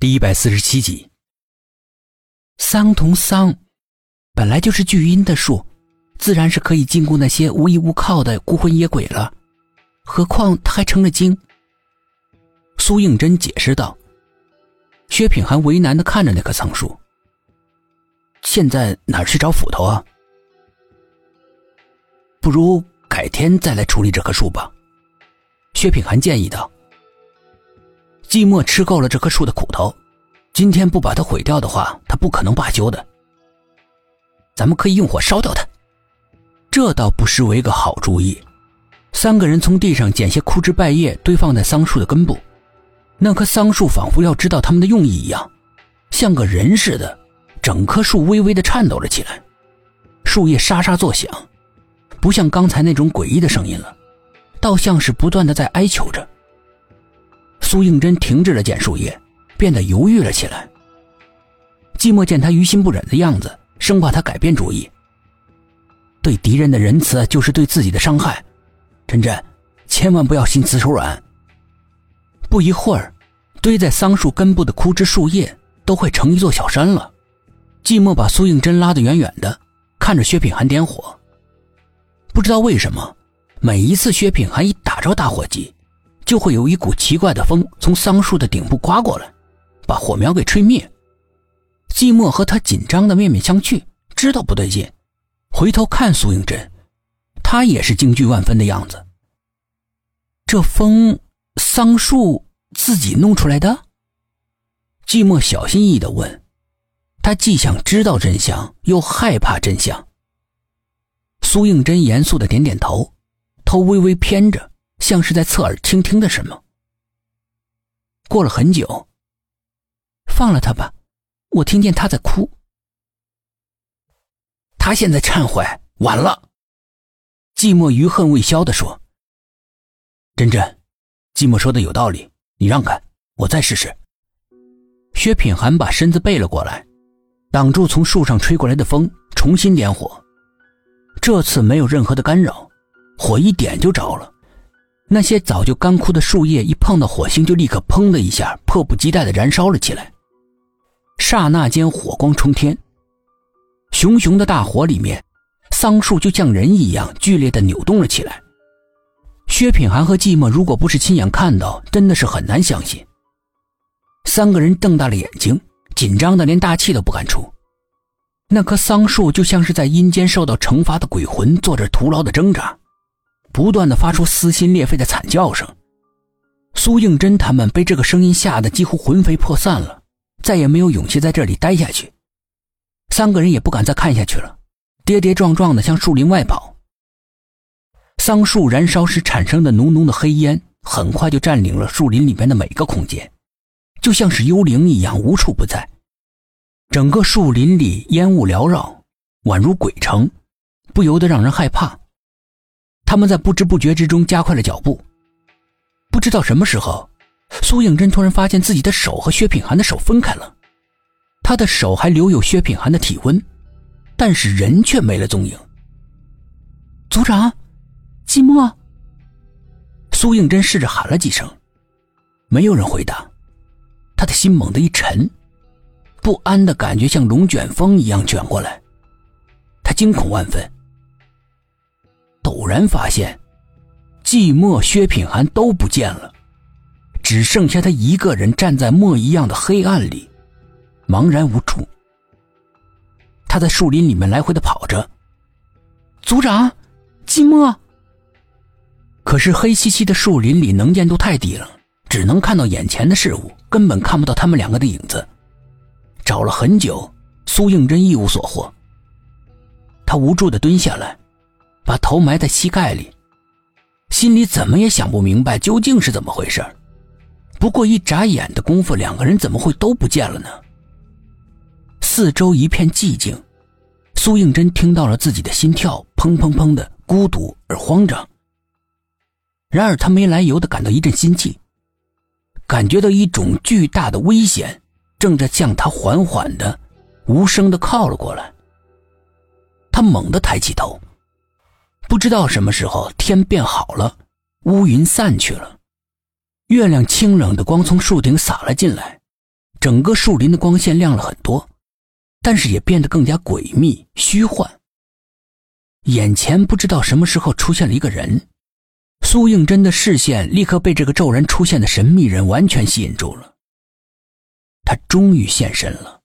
第一百四十七集，桑同桑，本来就是巨阴的树，自然是可以禁锢那些无依无靠的孤魂野鬼了。何况他还成了精。苏应真解释道。薛品涵为难的看着那棵桑树。现在哪去找斧头啊？不如改天再来处理这棵树吧。薛品涵建议道。寂寞吃够了这棵树的苦头，今天不把它毁掉的话，他不可能罢休的。咱们可以用火烧掉它，这倒不失为一个好主意。三个人从地上捡些枯枝败叶，堆放在桑树的根部。那棵桑树仿佛要知道他们的用意一样，像个人似的，整棵树微微的颤抖了起来，树叶沙沙作响，不像刚才那种诡异的声音了，倒像是不断的在哀求着。苏应真停止了捡树叶，变得犹豫了起来。寂寞见他于心不忍的样子，生怕他改变主意。对敌人的仁慈就是对自己的伤害，真真，千万不要心慈手软。不一会儿，堆在桑树根部的枯枝树叶都快成一座小山了。寂寞把苏应真拉得远远的，看着薛品涵点火。不知道为什么，每一次薛品涵一打着打火机。就会有一股奇怪的风从桑树的顶部刮过来，把火苗给吹灭。季寞和他紧张的面面相觑，知道不对劲，回头看苏应真，他也是惊惧万分的样子。这风，桑树自己弄出来的？季寞小心翼翼的问，他既想知道真相，又害怕真相。苏应真严肃的点点头，头微微偏着。像是在侧耳倾听的什么。过了很久，放了他吧，我听见他在哭。他现在忏悔晚了。寂寞余恨未消的说：“真真，寂寞说的有道理，你让开，我再试试。”薛品涵把身子背了过来，挡住从树上吹过来的风，重新点火。这次没有任何的干扰，火一点就着了。那些早就干枯的树叶一碰到火星，就立刻“砰”的一下，迫不及待地燃烧了起来。刹那间，火光冲天，熊熊的大火里面，桑树就像人一样剧烈地扭动了起来。薛品涵和寂寞，如果不是亲眼看到，真的是很难相信。三个人瞪大了眼睛，紧张的连大气都不敢出。那棵桑树就像是在阴间受到惩罚的鬼魂，做着徒劳的挣扎。不断的发出撕心裂肺的惨叫声，苏应真他们被这个声音吓得几乎魂飞魄散了，再也没有勇气在这里待下去。三个人也不敢再看下去了，跌跌撞撞的向树林外跑。桑树燃烧时产生的浓浓的黑烟，很快就占领了树林里面的每个空间，就像是幽灵一样无处不在。整个树林里烟雾缭绕，宛如鬼城，不由得让人害怕。他们在不知不觉之中加快了脚步。不知道什么时候，苏应真突然发现自己的手和薛品涵的手分开了，他的手还留有薛品涵的体温，但是人却没了踪影。族长，寂寞。苏应真试着喊了几声，没有人回答，他的心猛地一沉，不安的感觉像龙卷风一样卷过来，他惊恐万分。陡然发现，季末、薛品涵都不见了，只剩下他一个人站在墨一样的黑暗里，茫然无助。他在树林里面来回的跑着，族长，季末。可是黑漆漆的树林里能见度太低了，只能看到眼前的事物，根本看不到他们两个的影子。找了很久，苏应真一无所获。他无助的蹲下来。把头埋在膝盖里，心里怎么也想不明白究竟是怎么回事不过一眨眼的功夫，两个人怎么会都不见了呢？四周一片寂静，苏应真听到了自己的心跳砰砰砰的，孤独而慌张。然而他没来由的感到一阵心悸，感觉到一种巨大的危险正在向他缓缓的、无声的靠了过来。他猛地抬起头。不知道什么时候天变好了，乌云散去了，月亮清冷的光从树顶洒了进来，整个树林的光线亮了很多，但是也变得更加诡秘虚幻。眼前不知道什么时候出现了一个人，苏应真的视线立刻被这个骤然出现的神秘人完全吸引住了。他终于现身了。